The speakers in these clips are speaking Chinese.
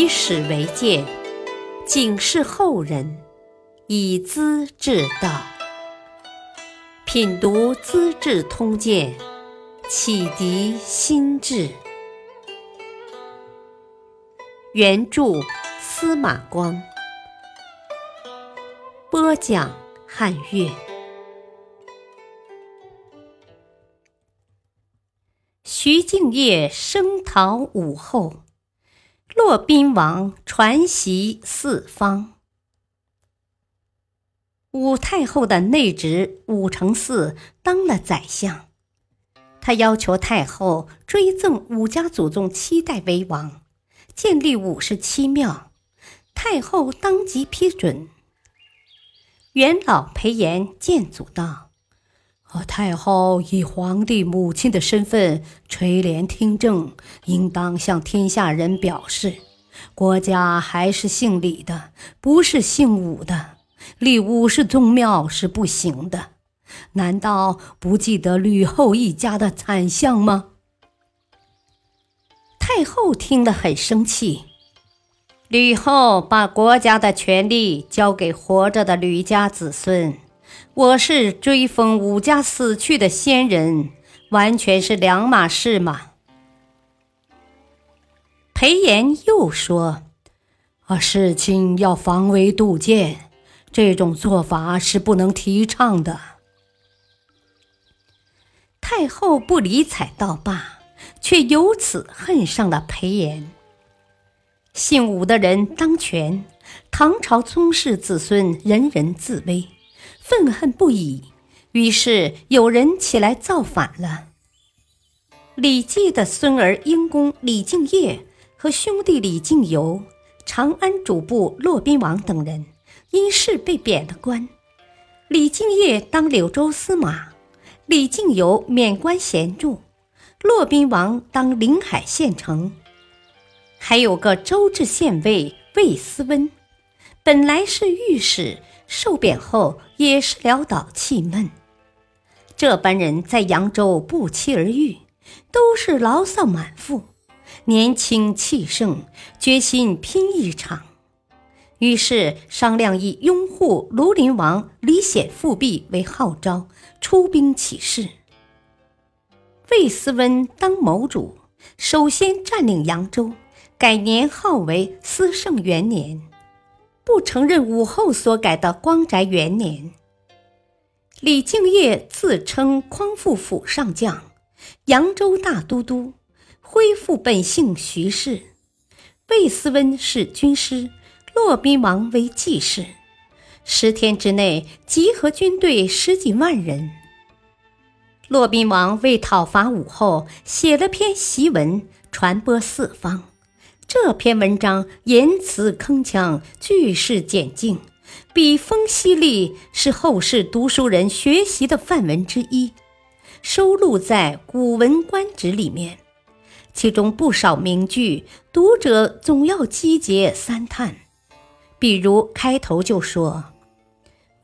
以史为鉴，警示后人，以资治道。品读《资治通鉴》，启迪心智。原著司马光，播讲汉乐。徐敬业声讨武后。骆宾王传檄四方。武太后的内侄武承嗣当了宰相，他要求太后追赠武家祖宗七代为王，建立五十七庙。太后当即批准。元老裴炎见祖道。太后以皇帝母亲的身份垂帘听政，应当向天下人表示，国家还是姓李的，不是姓武的。立武氏宗庙是不行的。难道不记得吕后一家的惨相吗？太后听了很生气。吕后把国家的权力交给活着的吕家子孙。我是追封武家死去的先人，完全是两码事嘛。裴炎又说：“啊，事情要防微杜渐，这种做法是不能提倡的。”太后不理睬道罢，却由此恨上了裴炎。姓武的人当权，唐朝宗室子孙人人自危。愤恨不已，于是有人起来造反了。李绩的孙儿英公李敬业和兄弟李敬游、长安主簿骆宾王等人因事被贬了官。李敬业当柳州司马，李敬游免官闲住，骆宾王当临海县丞。还有个州治县尉魏思温，本来是御史。受贬后也是潦倒气闷，这般人在扬州不期而遇，都是牢骚满腹，年轻气盛，决心拼一场。于是商量以拥护庐陵王李显复辟为号召，出兵起事。魏思温当谋主，首先占领扬州，改年号为思圣元年。不承认武后所改的光宅元年。李敬业自称匡复府上将、扬州大都督，恢复本姓徐氏。魏思温是军师，骆宾王为记事。十天之内集合军队十几万人。骆宾王为讨伐武后，写了篇檄文，传播四方。这篇文章言辞铿锵，句式简净，笔锋犀利，是后世读书人学习的范文之一，收录在《古文观止》里面。其中不少名句，读者总要击节三叹。比如开头就说：“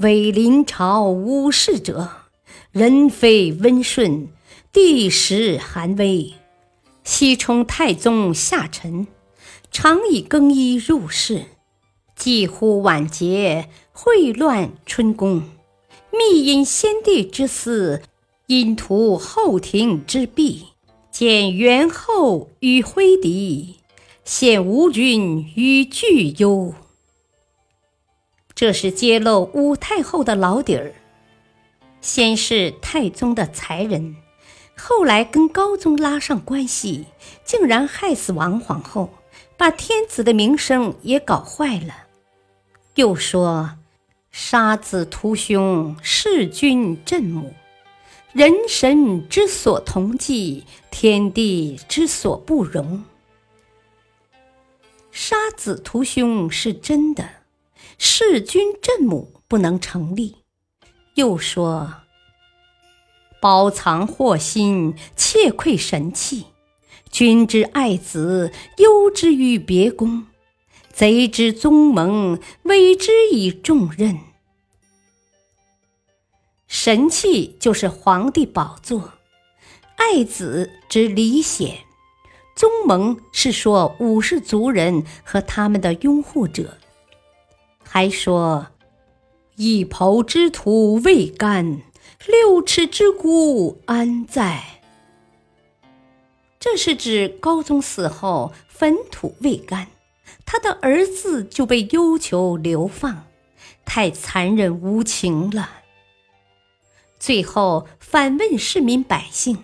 为临朝无事者，人非温顺，地时寒微。西充太宗下臣。”常以更衣入室，几乎晚节，秽乱春宫，密引先帝之私，引图后庭之弊，见元后与徽敌，陷吴君于巨忧。这是揭露武太后的老底儿。先是太宗的才人，后来跟高宗拉上关系，竟然害死王皇后。把天子的名声也搞坏了，又说杀子屠兄，弑君震母，人神之所同忌，天地之所不容。杀子屠兄是真的，弑君震母不能成立。又说包藏祸心，窃窥神器。君之爱子，忧之于别宫；贼之宗盟，委之以重任。神器就是皇帝宝座，爱子之李显，宗盟是说武士族人和他们的拥护者，还说一抔之土未干，六尺之孤安在？这是指高宗死后坟土未干，他的儿子就被要求流放，太残忍无情了。最后反问市民百姓。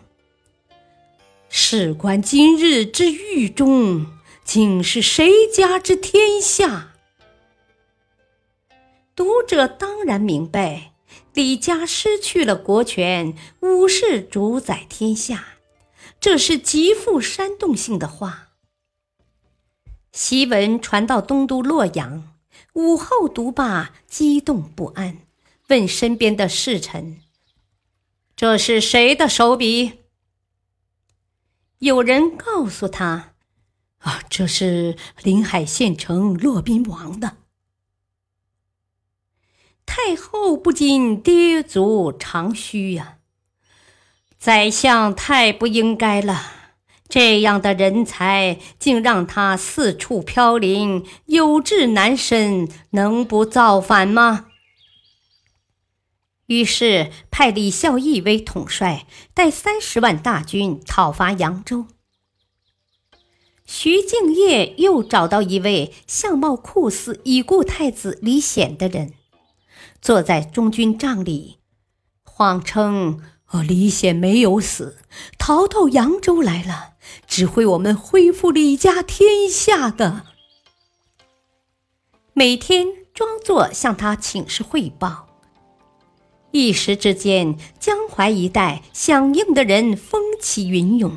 事关今日之狱中，竟是谁家之天下？读者当然明白，李家失去了国权，武士主宰天下，这是极富煽动性的话。檄文传到东都洛阳，武后读罢，激动不安，问身边的侍臣：“这是谁的手笔？”有人告诉他：“啊，这是临海县城骆宾王的。”太后不禁跌足长吁呀！宰相太不应该了，这样的人才竟让他四处飘零，有志难伸，能不造反吗？于是派李孝义为统帅，带三十万大军讨伐扬州。徐敬业又找到一位相貌酷似已故太子李显的人，坐在中军帐里，谎称：“哦，李显没有死，逃到扬州来了，指挥我们恢复李家天下的。”每天装作向他请示汇报。一时之间，江淮一带响应的人风起云涌。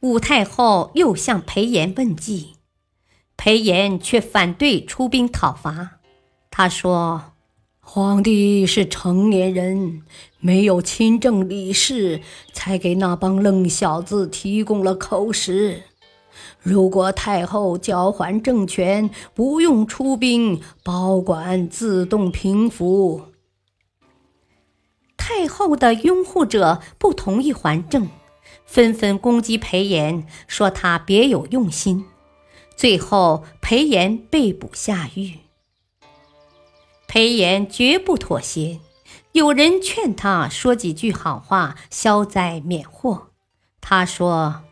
武太后又向裴炎问计，裴炎却反对出兵讨伐。他说：“皇帝是成年人，没有亲政理事，才给那帮愣小子提供了口实。如果太后交还政权，不用出兵，保管自动平服。”太后的拥护者不同意还政，纷纷攻击裴炎，说他别有用心。最后，裴炎被捕下狱。裴炎绝不妥协，有人劝他说几句好话，消灾免祸。他说。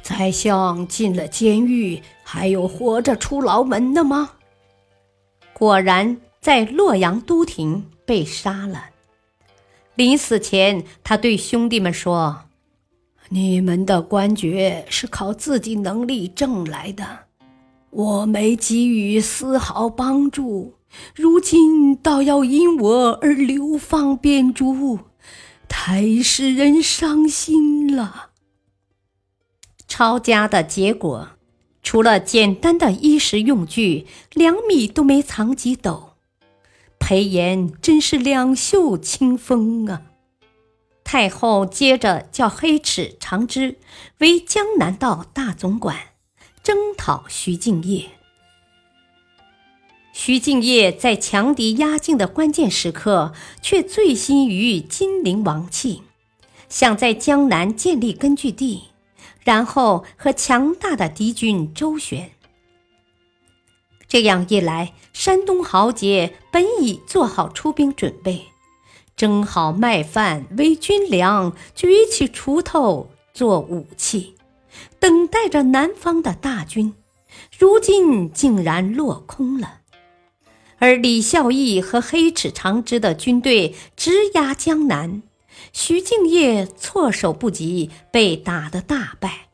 宰相进了监狱，还有活着出牢门的吗？果然，在洛阳都亭被杀了。临死前，他对兄弟们说：“你们的官爵是靠自己能力挣来的，我没给予丝毫帮助，如今倒要因我而流放边诸，太使人伤心了。”抄家的结果，除了简单的衣食用具，两米都没藏几斗。裴炎真是两袖清风啊！太后接着叫黑齿长枝为江南道大总管，征讨徐敬业。徐敬业在强敌压境的关键时刻，却醉心于金陵王气，想在江南建立根据地。然后和强大的敌军周旋，这样一来，山东豪杰本已做好出兵准备，蒸好麦饭为军粮，举起锄头做武器，等待着南方的大军，如今竟然落空了。而李孝义和黑齿长枝的军队直压江南。徐敬业措手不及，被打得大败。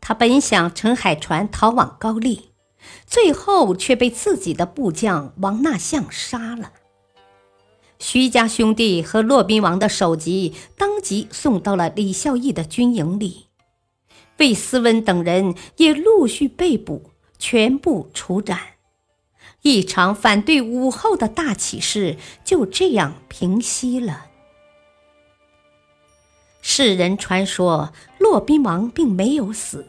他本想乘海船逃往高丽，最后却被自己的部将王纳相杀了。徐家兄弟和骆宾王的首级当即送到了李孝义的军营里，魏思温等人也陆续被捕，全部处斩。一场反对武后的大起事就这样平息了。世人传说，骆宾王并没有死，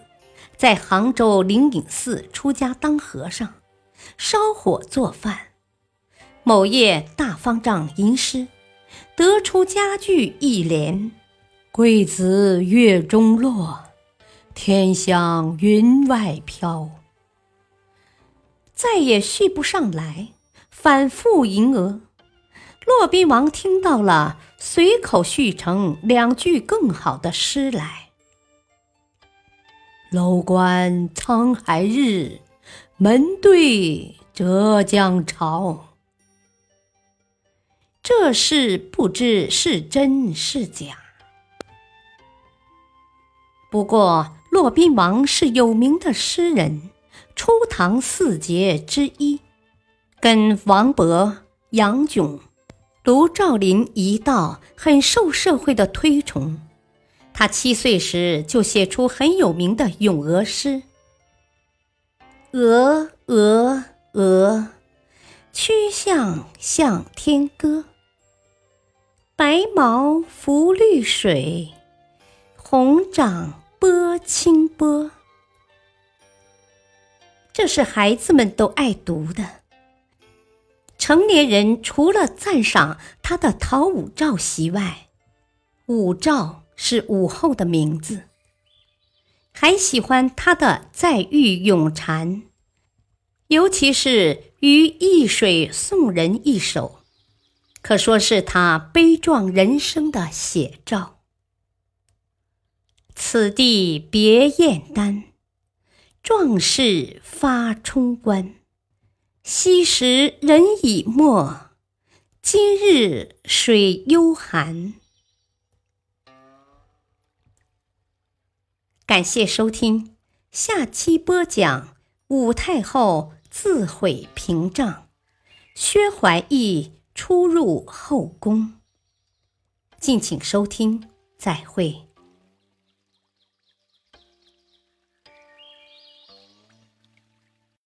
在杭州灵隐寺出家当和尚，烧火做饭。某夜大方丈吟诗，得出佳句一联：“桂子月中落，天香云外飘。再也续不上来，反复吟额。骆宾王听到了，随口续成两句更好的诗来：“楼观沧海日，门对浙江潮。”这事不知是真是假。不过，骆宾王是有名的诗人，初唐四杰之一，跟王勃、杨炯。卢照邻一道很受社会的推崇。他七岁时就写出很有名的咏鹅诗：“鹅，鹅，鹅，曲项向天歌。白毛浮绿水，红掌拨清波。”这是孩子们都爱读的。成年人除了赞赏他的讨武曌檄外，武曌是武后的名字，还喜欢他的再遇咏蝉，尤其是《于易水送人》一首，可说是他悲壮人生的写照。此地别燕丹，壮士发冲冠。昔时人已没，今日水犹寒。感谢收听，下期播讲武太后自毁屏障，薛怀义出入后宫。敬请收听，再会。